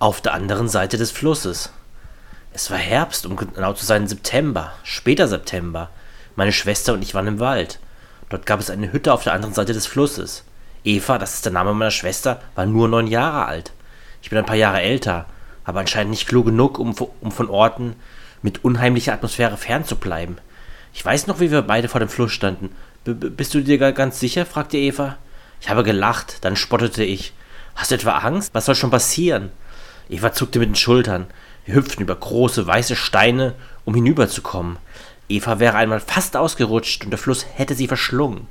auf der anderen Seite des Flusses. Es war Herbst, um genau zu sein September, später September. Meine Schwester und ich waren im Wald. Dort gab es eine Hütte auf der anderen Seite des Flusses. Eva, das ist der Name meiner Schwester, war nur neun Jahre alt. Ich bin ein paar Jahre älter, aber anscheinend nicht klug genug, um, um von Orten mit unheimlicher Atmosphäre fernzubleiben. Ich weiß noch, wie wir beide vor dem Fluss standen. B bist du dir ganz sicher? fragte Eva. Ich habe gelacht, dann spottete ich. Hast du etwa Angst? Was soll schon passieren? Eva zuckte mit den Schultern. Wir hüpften über große weiße Steine, um hinüberzukommen. Eva wäre einmal fast ausgerutscht und der Fluss hätte sie verschlungen.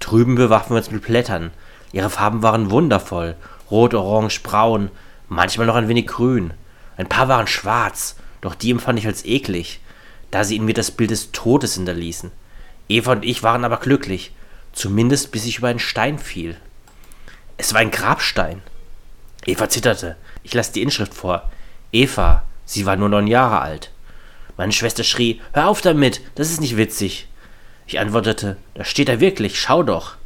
Drüben bewarfen wir uns mit Blättern. Ihre Farben waren wundervoll. Rot, orange, braun, manchmal noch ein wenig grün. Ein paar waren schwarz, doch die empfand ich als eklig, da sie in mir das Bild des Todes hinterließen. Eva und ich waren aber glücklich, zumindest bis ich über einen Stein fiel. Es war ein Grabstein. Eva zitterte. Ich las die Inschrift vor. Eva, sie war nur neun Jahre alt. Meine Schwester schrie, hör auf damit, das ist nicht witzig. Ich antwortete, da steht er wirklich, schau doch.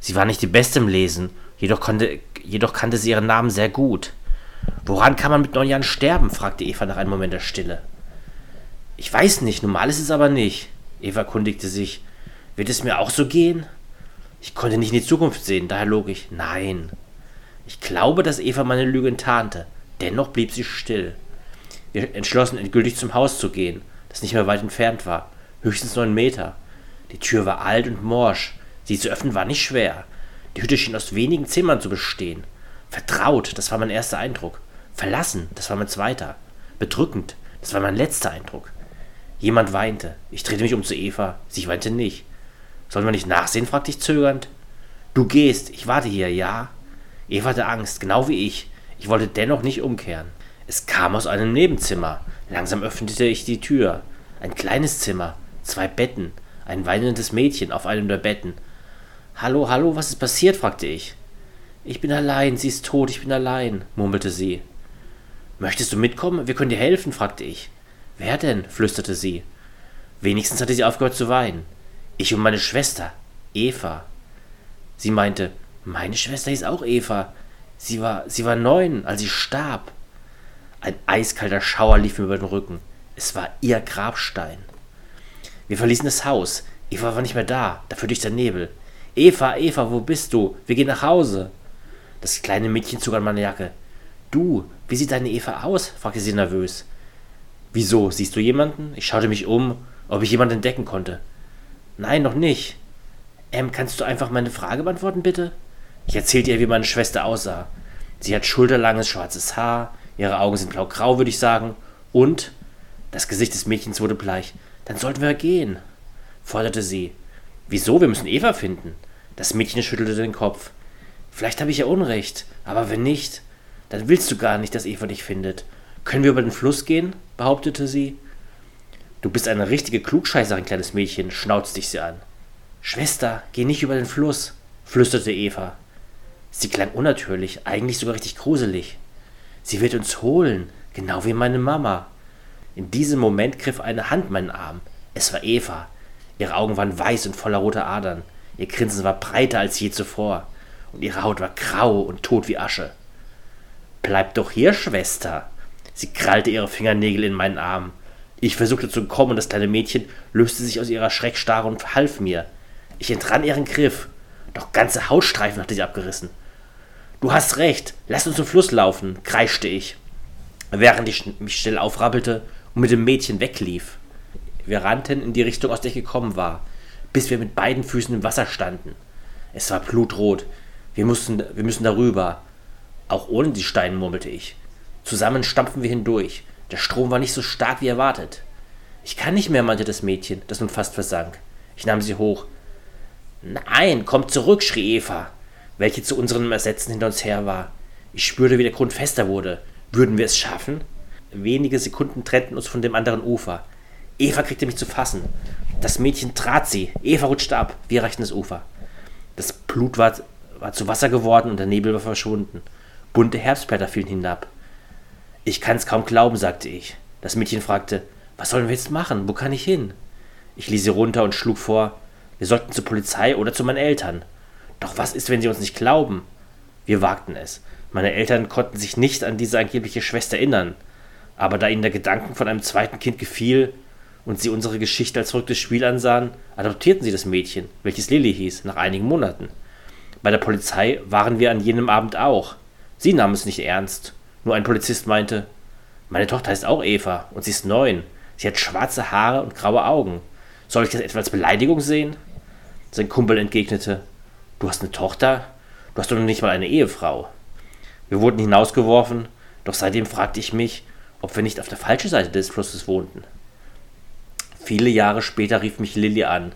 Sie war nicht die Beste im Lesen, jedoch, konnte, jedoch kannte sie ihren Namen sehr gut. Woran kann man mit neun Jahren sterben? fragte Eva nach einem Moment der Stille. Ich weiß nicht, normal ist es aber nicht. Eva kundigte sich. Wird es mir auch so gehen? Ich konnte nicht in die Zukunft sehen, daher log ich. Nein. Ich glaube, dass Eva meine Lüge enttarnte. Dennoch blieb sie still. Wir entschlossen, endgültig zum Haus zu gehen, das nicht mehr weit entfernt war, höchstens neun Meter. Die Tür war alt und morsch. Sie zu öffnen war nicht schwer. Die Hütte schien aus wenigen Zimmern zu bestehen. Vertraut, das war mein erster Eindruck. Verlassen, das war mein zweiter. Bedrückend, das war mein letzter Eindruck. Jemand weinte. Ich drehte mich um zu Eva. Sie weinte nicht. Sollen wir nicht nachsehen? fragte ich zögernd. Du gehst, ich warte hier, ja? Eva hatte Angst, genau wie ich. Ich wollte dennoch nicht umkehren. Es kam aus einem Nebenzimmer. Langsam öffnete ich die Tür. Ein kleines Zimmer, zwei Betten, ein weinendes Mädchen auf einem der Betten. Hallo, hallo, was ist passiert? fragte ich. Ich bin allein, sie ist tot, ich bin allein, murmelte sie. Möchtest du mitkommen? Wir können dir helfen, fragte ich. Wer denn? flüsterte sie. Wenigstens hatte sie aufgehört zu weinen. Ich und meine Schwester, Eva. Sie meinte, meine Schwester hieß auch Eva. Sie war, sie war neun, als sie starb. Ein eiskalter Schauer lief mir über den Rücken. Es war ihr Grabstein. Wir verließen das Haus. Eva war nicht mehr da, dafür durch der Nebel. Eva, Eva, wo bist du? Wir gehen nach Hause. Das kleine Mädchen zog an meine Jacke. Du, wie sieht deine Eva aus? fragte sie nervös. Wieso, siehst du jemanden? Ich schaute mich um, ob ich jemanden entdecken konnte. Nein, noch nicht. Ähm, kannst du einfach meine Frage beantworten, bitte? Ich erzählte ihr, wie meine Schwester aussah. Sie hat schulterlanges schwarzes Haar, Ihre Augen sind blau-grau, würde ich sagen. Und das Gesicht des Mädchens wurde bleich. Dann sollten wir gehen, forderte sie. Wieso? Wir müssen Eva finden. Das Mädchen schüttelte den Kopf. Vielleicht habe ich ja Unrecht, aber wenn nicht, dann willst du gar nicht, dass Eva dich findet. Können wir über den Fluss gehen? behauptete sie. Du bist eine richtige Klugscheißerin, kleines Mädchen, schnauzte ich sie an. Schwester, geh nicht über den Fluss, flüsterte Eva. Sie klang unnatürlich, eigentlich sogar richtig gruselig. Sie wird uns holen, genau wie meine Mama. In diesem Moment griff eine Hand meinen Arm. Es war Eva. Ihre Augen waren weiß und voller roter Adern. Ihr Grinsen war breiter als je zuvor. Und ihre Haut war grau und tot wie Asche. Bleib doch hier, Schwester. Sie krallte ihre Fingernägel in meinen Arm. Ich versuchte zu kommen und das kleine Mädchen löste sich aus ihrer Schreckstarre und half mir. Ich entrann ihren Griff. Doch ganze Hautstreifen hatte sie abgerissen. Du hast recht, lass uns zum Fluss laufen, kreischte ich, während ich mich schnell aufrabbelte und mit dem Mädchen weglief. Wir rannten in die Richtung, aus der ich gekommen war, bis wir mit beiden Füßen im Wasser standen. Es war blutrot. Wir mussten, wir müssen darüber. Auch ohne die Steine, murmelte ich. Zusammen stampfen wir hindurch. Der Strom war nicht so stark wie erwartet. Ich kann nicht mehr, meinte das Mädchen, das nun fast versank. Ich nahm sie hoch. Nein, komm zurück, schrie Eva welche zu unserem Ersetzen hinter uns her war. Ich spürte, wie der Grund fester wurde. Würden wir es schaffen? Wenige Sekunden trennten uns von dem anderen Ufer. Eva kriegte mich zu fassen. Das Mädchen trat sie. Eva rutschte ab. Wir erreichten das Ufer. Das Blut war, war zu Wasser geworden und der Nebel war verschwunden. Bunte Herbstblätter fielen hinab. Ich kann es kaum glauben, sagte ich. Das Mädchen fragte, was sollen wir jetzt machen? Wo kann ich hin? Ich ließ sie runter und schlug vor, wir sollten zur Polizei oder zu meinen Eltern. Doch was ist, wenn sie uns nicht glauben? Wir wagten es. Meine Eltern konnten sich nicht an diese angebliche Schwester erinnern, aber da ihnen der Gedanken von einem zweiten Kind gefiel und sie unsere Geschichte als verrücktes Spiel ansahen, adoptierten sie das Mädchen, welches Lilly hieß, nach einigen Monaten. Bei der Polizei waren wir an jenem Abend auch. Sie nahmen es nicht ernst. Nur ein Polizist meinte, meine Tochter heißt auch Eva und sie ist neun. Sie hat schwarze Haare und graue Augen. Soll ich das etwa als Beleidigung sehen? Sein Kumpel entgegnete, du hast eine Tochter? Du hast doch noch nicht mal eine Ehefrau. Wir wurden hinausgeworfen, doch seitdem fragte ich mich, ob wir nicht auf der falschen Seite des Flusses wohnten. Viele Jahre später rief mich Lilly an.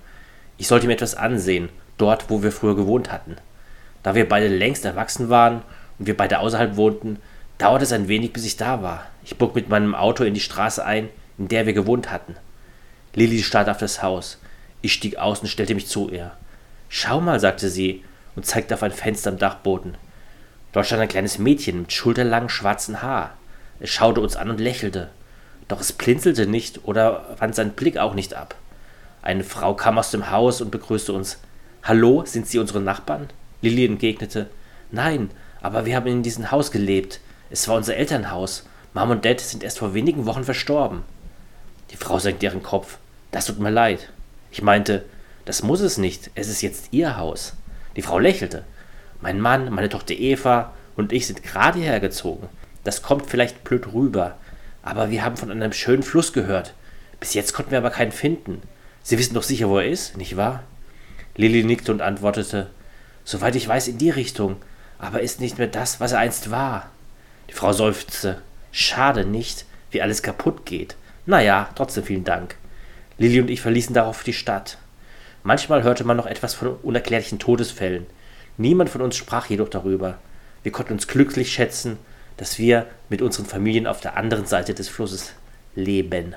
Ich sollte mir etwas ansehen, dort, wo wir früher gewohnt hatten. Da wir beide längst erwachsen waren und wir beide außerhalb wohnten, dauerte es ein wenig, bis ich da war. Ich bog mit meinem Auto in die Straße ein, in der wir gewohnt hatten. Lilly starrte auf das Haus. Ich stieg aus und stellte mich zu ihr. Schau mal, sagte sie und zeigte auf ein Fenster am Dachboden. Dort stand ein kleines Mädchen mit schulterlangen schwarzen Haar. Es schaute uns an und lächelte. Doch es blinzelte nicht oder wand seinen Blick auch nicht ab. Eine Frau kam aus dem Haus und begrüßte uns. Hallo, sind Sie unsere Nachbarn? Lilly entgegnete. Nein, aber wir haben in diesem Haus gelebt. Es war unser Elternhaus. Mom und Dad sind erst vor wenigen Wochen verstorben. Die Frau senkte ihren Kopf. Das tut mir leid. Ich meinte, das muss es nicht. Es ist jetzt Ihr Haus. Die Frau lächelte. Mein Mann, meine Tochter Eva und ich sind gerade hierher gezogen. Das kommt vielleicht blöd rüber, aber wir haben von einem schönen Fluss gehört. Bis jetzt konnten wir aber keinen finden. Sie wissen doch sicher, wo er ist, nicht wahr? Lilly nickte und antwortete, soweit ich weiß, in die Richtung, aber ist nicht mehr das, was er einst war. Die Frau seufzte. Schade nicht, wie alles kaputt geht. Naja, trotzdem vielen Dank. Lilly und ich verließen darauf die Stadt. Manchmal hörte man noch etwas von unerklärlichen Todesfällen. Niemand von uns sprach jedoch darüber. Wir konnten uns glücklich schätzen, dass wir mit unseren Familien auf der anderen Seite des Flusses leben.